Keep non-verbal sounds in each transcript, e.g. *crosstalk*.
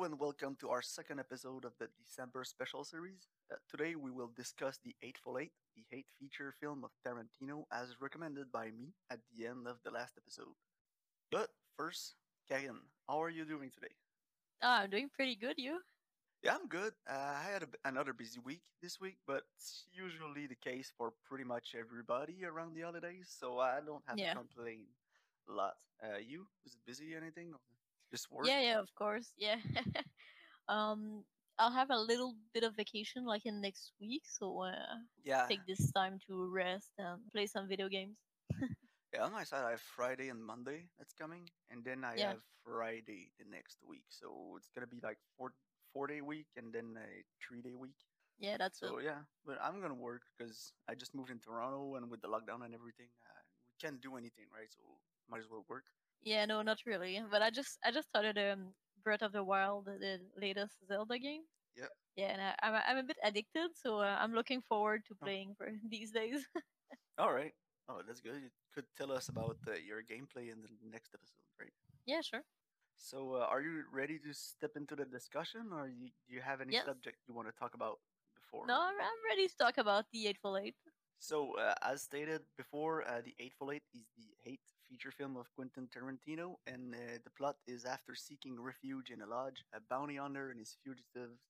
Hello and welcome to our second episode of the December special series. Uh, today we will discuss The Hateful Eight, the hate feature film of Tarantino, as recommended by me at the end of the last episode. But first, Karen, how are you doing today? Oh, I'm doing pretty good. You? Yeah, I'm good. Uh, I had a another busy week this week, but it's usually the case for pretty much everybody around the holidays, so I don't have to complain a lot. Uh, you? Was it busy? or Anything? Or just work? Yeah, yeah, of course. Yeah. *laughs* um, I'll have a little bit of vacation like in next week, so uh, Yeah. take this time to rest and play some video games. *laughs* Yeah, on my side, I have Friday and Monday that's coming, and then I Yeah. have Friday the next week. So it's gonna be like four four day week and then a three day week. Yeah, that's it. So yeah, but I'm gonna work because I just moved in Toronto, and with the lockdown and everything, uh, we can't do anything, right? So might as well work. Yeah, no, not really. But I just I just started um Breath of the Wild, the latest Zelda game. Yeah. Yeah, and I, I'm a- I'm a bit addicted, so uh, I'm looking forward to Oh. playing for *laughs* these days. *laughs* All right. Oh, that's good. You could tell us about uh, your gameplay in the next episode, right? yeah, sure. So, uh, are you ready to step into the discussion, or you, do you have any Yes. subject you want to talk about before? No, I'm, I'm ready to talk about the Hateful Eight. So, uh, as stated before, uh, The Hateful Eight is the hate feature film of Quentin Tarantino, and uh, the plot is after seeking refuge in a lodge, a bounty hunter and his fugitives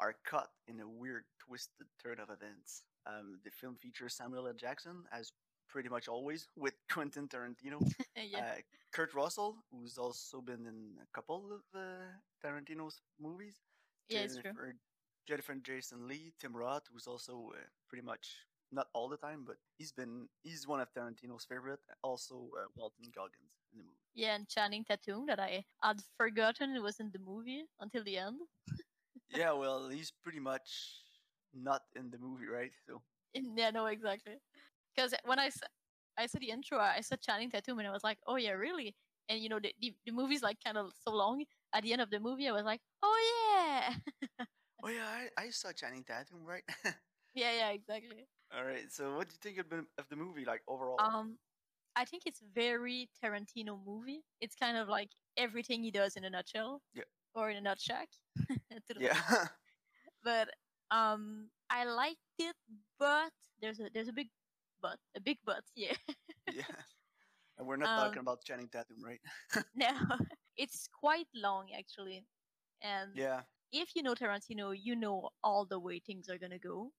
are caught in a weird, twisted turn of events. Um, the film features Samuel L. Jackson, as pretty much always *laughs* with Quentin Tarantino, *laughs* yeah. uh, Kurt Russell, who's also been in a couple of uh, Tarantino's movies, yeah. Jennifer, Jennifer Jason Lee, Tim Roth, who's also uh, pretty much not all the time, but he's been he's one of Tarantino's favorite. Also, uh, Walton Goggins in the movie. Yeah, and Channing Tatum that I had forgotten it was in the movie until the end. *laughs* yeah, well, he's pretty much not in the movie, right? So yeah, no, exactly. Because when I saw, I saw the intro, I saw Channing Tatum, and I was like, oh yeah, really? And you know, the the, the movie's like kind of so long. At the end of the movie, I was like, oh yeah, oh yeah, I, I saw Channing Tatum, right? *laughs* yeah, yeah, exactly. all right. So, what do you think of the, of the movie, like overall? Um, I think it's very Tarantino movie. It's kind of like everything he does in a nutshell. Yeah. Or in a nutshell. *laughs* Yeah, *laughs* But um, I liked it, but there's a there's a big but, a big but. Yeah. yeah. *laughs* And we're not Um, talking about Channing Tatum, right? No, it's quite long actually, and yeah. if you know Tarantino, you know all the way things are gonna go.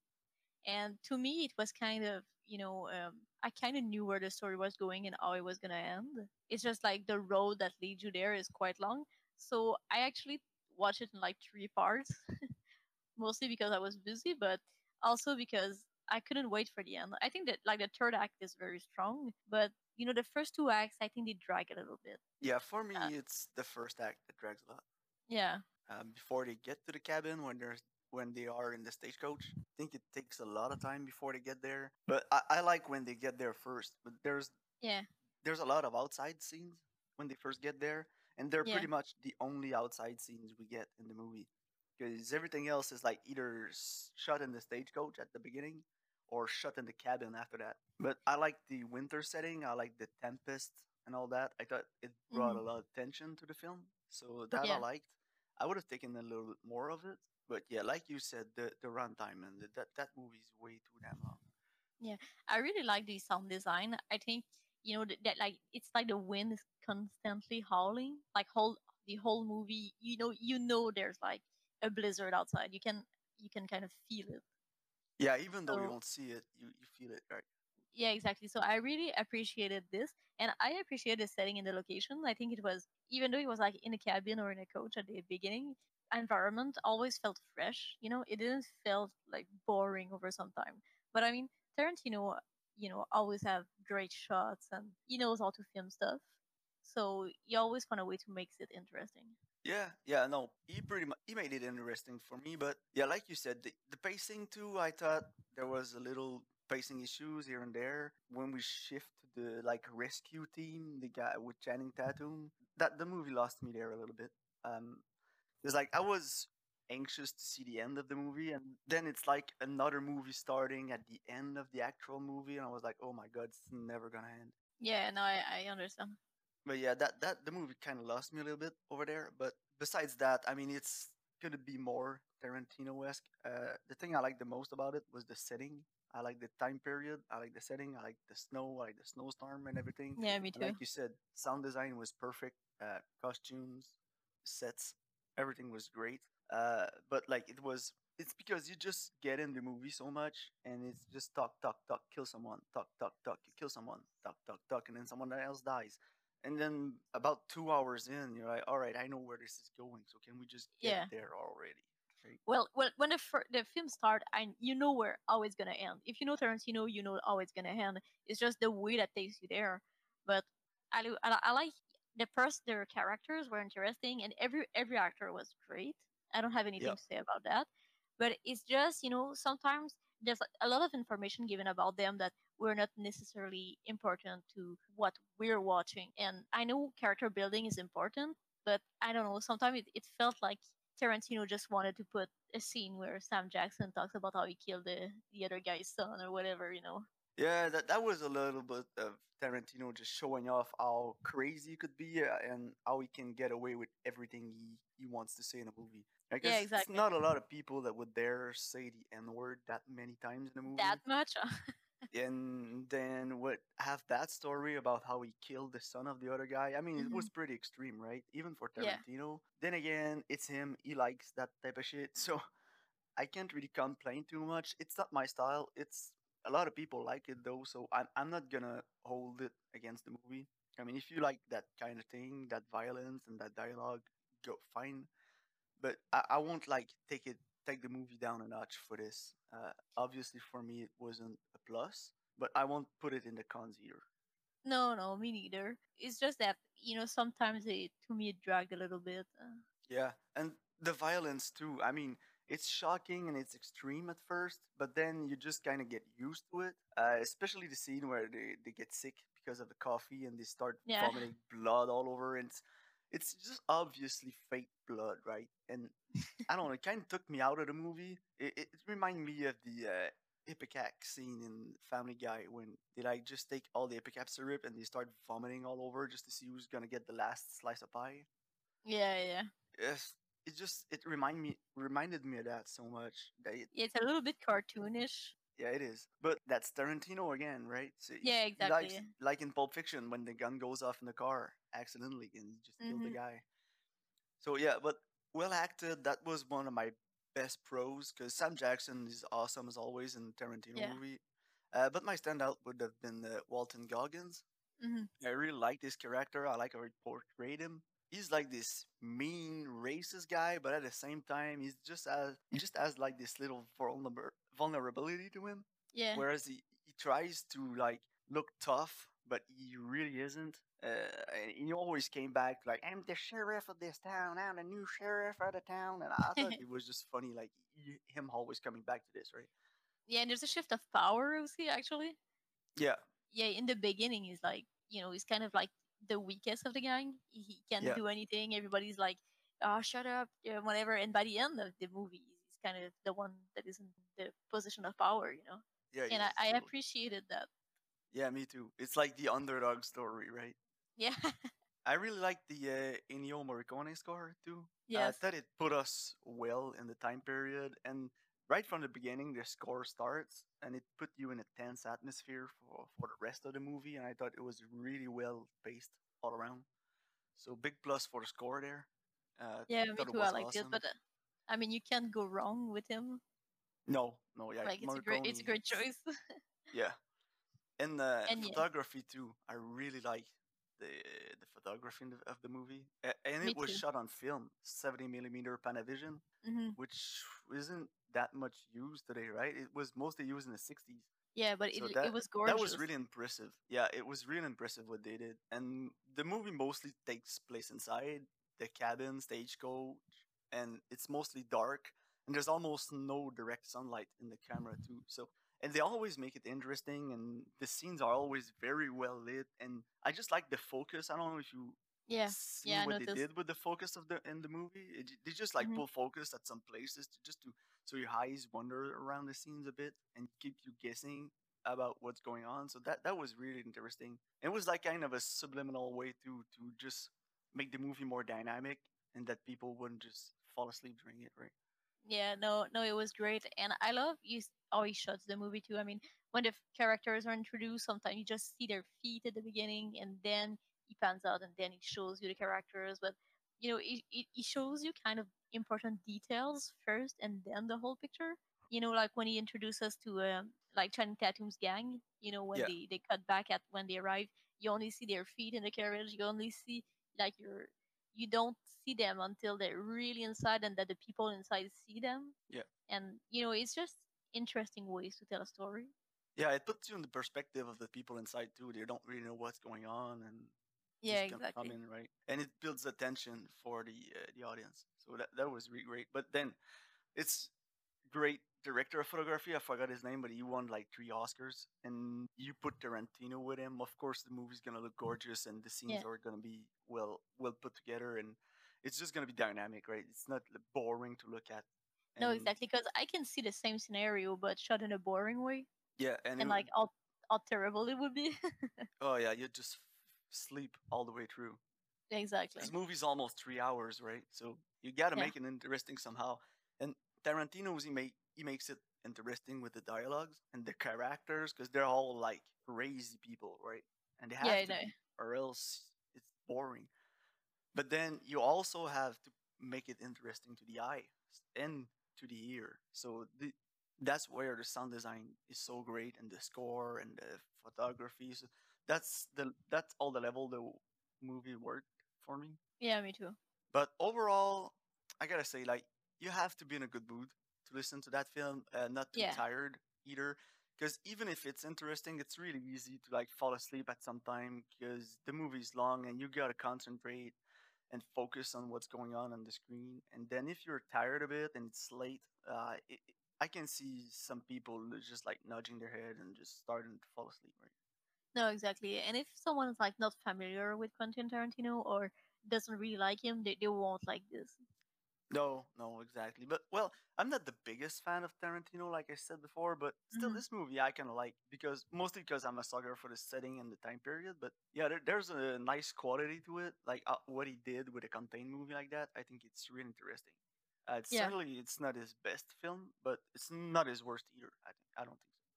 And to me, it was kind of you know um, I kind of knew where the story was going and how it was gonna end. It's just like the road that leads you there is quite long. So I actually watched it in like three parts, *laughs* mostly because I was busy, but also because I couldn't wait for the end. I think that like the third act is very strong, but you know the first two acts I think they drag a little bit. Yeah, for me, Uh, it's the first act that drags a lot. Yeah. um, before they get to the cabin when they're when they are in the stagecoach. I think it takes a lot of time before they get there. But I, I like when they get there first. But there's Yeah. there's a lot of outside scenes when they first get there, and they're Yeah. pretty much the only outside scenes we get in the movie. Because everything else is like either s- shot in the stagecoach at the beginning or shot in the cabin after that. But I like the winter setting. I like the tempest and all that. I thought it brought a mm-hmm. lot of tension to the film. So that I liked. I would have taken a little bit more of it. But yeah, like you said, the the runtime and the, that that movie is way too damn long. Yeah, I really like the sound design. I think you know that, that like it's like the wind is constantly howling, like whole the whole movie. You know, you know, there's like a blizzard outside. You can you can kind of feel it. Yeah, even though you So- don't see it, you, you feel it, right? Yeah, exactly. So I really appreciated this, and I appreciated the setting and the location. I think it was even though it was like in a cabin or in a coach at the beginning, environment always felt fresh. You know, it didn't feel like boring over some time. But I mean, Tarantino, you know, always have great shots, and he knows how to film stuff. So he always found a way to make it interesting. Yeah, yeah, no, he pretty much he made it interesting for me, but yeah, like you said, the, the pacing too. I thought there was a little pacing issues here and there when we shift to the like rescue team, the guy with Channing Tatum. That the movie lost me there a little bit. Um, it's like I was anxious to see the end of the movie, and then it's like another movie starting at the end of the actual movie, and I was like, oh my god, it's never gonna end. Yeah, no, I, I understand. but yeah, that that the movie kind of lost me a little bit over there. But besides that, I mean, it's gonna be more Tarantino-esque. Uh, the thing I liked the most about it was the setting. I like the time period. I like the setting. I like the snow. I like the snowstorm and everything. Yeah, me And too. like you said, sound design was perfect. Uh, costumes, sets, everything was great. Uh, but like it was, it's because you just get in the movie so much, and it's just talk, talk, talk, kill someone, talk, talk, talk, you kill someone, talk, talk, talk, and then someone else dies. And then about two hours in, you're like, all right, I know where this is going. So can we just get Yeah. there already? Right? Well, well, when the fir- the film start, and you know where how it's gonna end. If you know Tarantino, you know how it's gonna end. It's just the way that takes you there. But I I, I like the first their characters were interesting, and every every actor was great. I don't have anything to say about that. But it's just you know sometimes there's a lot of information given about them that were not necessarily important to what we're watching. And I know character building is important, but I don't know. Sometimes it, it felt like Tarantino just wanted to put a scene where Sam Jackson talks about how he killed the, the other guy's son or whatever, you know. Yeah, that that was a little bit of Tarantino just showing off how crazy he could be uh, and how he can get away with everything he, he wants to say in a movie. I guess exactly. it's not a lot of people that would dare say the N word that many times in a movie. That much? *laughs* and then what have that story about how he killed the son of the other guy. I mean, it was pretty extreme, right? Even for Tarantino. Yeah. Tarantino. Then again, it's him. He likes that type of shit. *laughs* So I can't really complain too much. It's not my style. It's a lot of people like it though, so I'm I'm not gonna hold it against the movie. I mean, if you like that kind of thing, that violence and that dialogue, go fine. But I, I won't like take it take the movie down a notch for this. Uh, obviously, for me, it wasn't a plus, but I won't put it in the cons either. no, no, me neither. It's just that, you know, sometimes it, to me, it dragged a little bit. Uh, Yeah, and the violence too. I mean, it's shocking and it's extreme at first, but then you just kind of get used to it. Uh, especially the scene where they, they get sick because of the coffee and they start Yeah. vomiting *laughs* blood all over. And it's, it's just obviously fake blood, right? And I don't know, it kind of took me out of the movie. It, it, it reminded me of the uh, Ipecac scene in Family Guy when they like just take all the Ipecac syrup and they start vomiting all over just to see who's gonna get the last slice of pie yeah, yeah. yes, it just it remind me reminded me of that so much. That it, Yeah, It's a little bit cartoonish. yeah, it is. But that's Tarantino again, right? So Yeah, exactly, likes- like in Pulp Fiction when the gun goes off in the car accidentally and you just kill the Mhm. guy. So yeah, but well acted. That was one of my best pros because Sam Jackson is awesome as always in Tarantino Yeah. movie. Uh, but my standout would have been uh, Walton Goggins. hmm I really like this character. I like how he portrayed him. He's like this mean, racist guy, but at the same time, he's just as he just has like this little vulner- vulnerability to him. Yeah. Whereas he, he tries to like look tough, but he really isn't. Uh, and he always came back like, "I'm the sheriff of this town. I'm the new sheriff of the town." And I thought it *laughs* was just funny, like he, him always coming back to this, right? Yeah, and there's a shift of power, you see, actually. Yeah, yeah, in the beginning, he's like, you know, he's kind of like the weakest of the gang. He, can't Yeah. do anything. Everybody's like, oh, shut up, yeah, whatever. And by the end of the movie, he's kind of the one that is in the position of power, you know. yeah. and I, I appreciated that. Yeah, me too. It's like the underdog story, right? Yeah. *laughs* I really like the uh, Ennio Morricone score too. Yeah, I yes. thought it put us well in the time period, and right from the beginning, the score starts, and it put you in a tense atmosphere for for the rest of the movie. And I thought it was really well paced all around. So big plus for the score there. Uh, yeah, me too. I was liked it. But uh, I mean, you can't go wrong with him. no, no, yeah, like, it's a great, it's a great choice. *laughs* Yeah, and uh, And yeah. photography too. I really like the the photography of the movie, and Me it was too. shot on film, seventy millimeter Panavision. hmm which isn't that much used today, right? It was mostly used in the 60s. Yeah, but it, So it that- was gorgeous. That was really impressive. Yeah, it was really impressive what they did. And the movie mostly takes place inside the cabin, stagecoach, and it's mostly dark. And there's almost no direct sunlight in the camera, too. So, and they always make it interesting, and the scenes are always very well lit. And I just like the focus. I don't know if you yeah. see yeah, what they did with the focus of the in the movie. It, they just like Mhm. pull focus at some places to just to so your eyes wander around the scenes a bit and keep you guessing about what's going on. So that that was really interesting. It was like kind of a subliminal way to to just make the movie more dynamic and that people wouldn't just fall asleep during it, right? Yeah, no, no, it was great, and I love you always how shots the movie too. I mean, when the characters are introduced, sometimes you just see their feet at the beginning, and then he pans out, and then he shows you the characters. But you know, it, it, it shows you kind of important details first, and then the whole picture. You know, like when he introduces us to um, like Channing Tatum's gang. You know, when Yeah. they they cut back at when they arrive, you only see their feet in the carriage. You only see like your you don't see them until they're really inside and that the people inside see them Yeah. and you know it's just interesting ways to tell a story Yeah, it puts you in the perspective of the people inside too. They don't really know what's going on and yeah gonna come exactly in, right? And it builds attention for the uh, the audience. So that that was really great. But then it's great director of photography. I forgot his name, but he won like three Oscars. And you put Tarantino with him, of course, the movie's gonna look mm. gorgeous, and the scenes Yeah. are gonna be well well put together, and it's just gonna be dynamic, right? It's not like, boring to look at. no exactly because i can see the same scenario but shot in a boring way Yeah, and, and like how, how terrible it would be *laughs* oh yeah, you just sleep all the way through. exactly This movie's almost three hours, right? So you got to Yeah. make it interesting somehow. And Tarantino's he make he makes it interesting with the dialogues and the characters because they're all like crazy people, right? And they have Yeah, to be, or else it's boring. But then you also have to make it interesting to the eye and to the ear. So the, that's where the sound design is so great and the score and the photography. So that's the that's all the level the movie worked for me. yeah me too But overall, I gotta say, like, you have to be in a good mood to listen to that film, uh, not too Yeah. tired either. Because even if it's interesting, it's really easy to like fall asleep at some time because the movie's long and you gotta concentrate and focus on what's going on on the screen. And then if you're tired of it and it's late, uh, it, it- I can see some people just like nudging their head and just starting to fall asleep. Right? no exactly and if someone's like not familiar with quentin tarantino or doesn't really like him they, they won't like this No, no, exactly. But well, I'm not the biggest fan of Tarantino, like I said before. But still, Mhm. this movie I kind of like because mostly because I'm a sucker for the setting and the time period. But yeah, there, there's a nice quality to it, like uh, what he did with a contained movie like that. I think it's really interesting. Uh, it's Yeah. certainly it's not his best film, but it's not his worst either. I think I don't think so.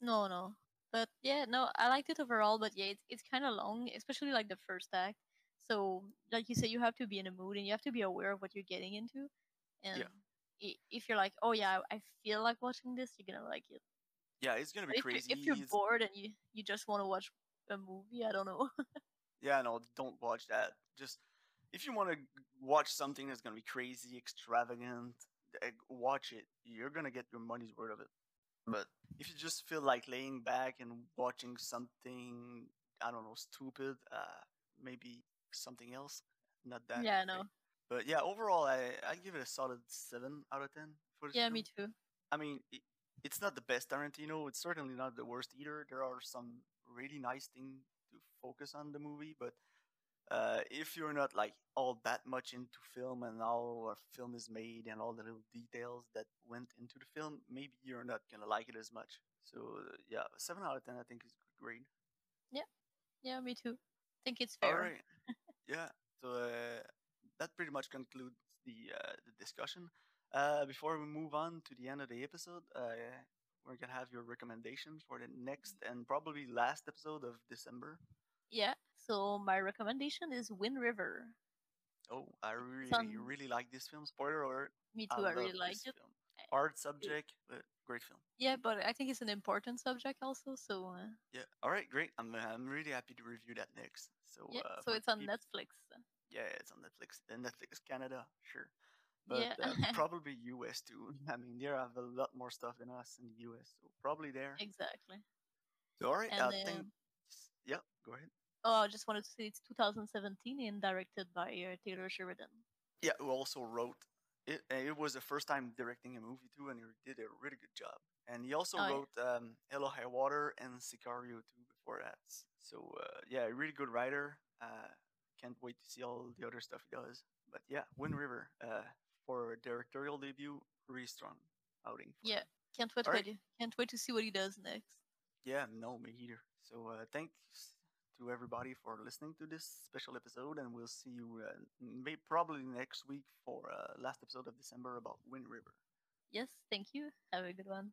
No, no. But yeah, no, I liked it overall, but yeah, it's it's kind of long, especially like the first act. So, like you say, you have to be in a mood and you have to be aware of what you're getting into. And i- if you're like, oh yeah, I feel like watching this, you're gonna like it. Yeah, it's gonna be if, crazy. if you're bored and you you just want to watch a movie, I don't know. *laughs* Yeah, no, don't watch that. Just if you want to watch something that's gonna be crazy, extravagant, watch it. You're gonna get your money's worth of it. But if you just feel like laying back and watching something, I don't know, stupid, uh, maybe something else, not that. yeah, I know. But yeah, overall, I I give it a solid seven out of ten for Yeah, film. me too. I mean, it, it's not the best Tarantino. It's certainly not the worst either. There are some really nice things to focus on the movie, but uh, if you're not like all that much into film and how a film is made and all the little details that went into the film, maybe you're not gonna like it as much. So uh, yeah, seven out of ten I think is a good grade. Yeah, me too. I think it's fair. right, yeah. So uh, that pretty much concludes the uh, the discussion. Uh, before we move on to the end of the episode, uh, we're gonna have your recommendations for the next and probably last episode of December. Yeah. So my recommendation is Wind River. Oh, I really, really like this film. Spoiler alert! Me too. I, really like it. Film. Art subject, but great film. Yeah, but I think it's an important subject also. So uh, Yeah. All right, great. I'm I'm really happy to review that next. So yeah, uh, so it's on peop- Netflix. Yeah, it's on Netflix. And Netflix Canada, sure. But Yeah. uh, *laughs* probably US too. I mean, they have a lot more stuff than us in the US, so probably there. Exactly. So, all right, And I think. Yeah, go ahead. Oh, I just wanted to say it's 2017 and directed by uh, Taylor Sheridan. Yeah, who also wrote it. It was the first time directing a movie too, and he did a really good job. And he also Oh, yeah. wrote um, Hell or High Water and Sicario too before that. So uh, yeah, a really good writer. Uh, can't wait to see all the other stuff he does. But yeah, Wind River uh, for directorial debut, really strong outing. For Yeah. him. Can't wait, wait, can't wait to see what he does next. Yeah, no, me either. So uh, thanks to everybody for listening to this special episode, and we'll see you uh, may probably next week for uh, last episode of December about Wind River. Yes, thank you. Have a good one.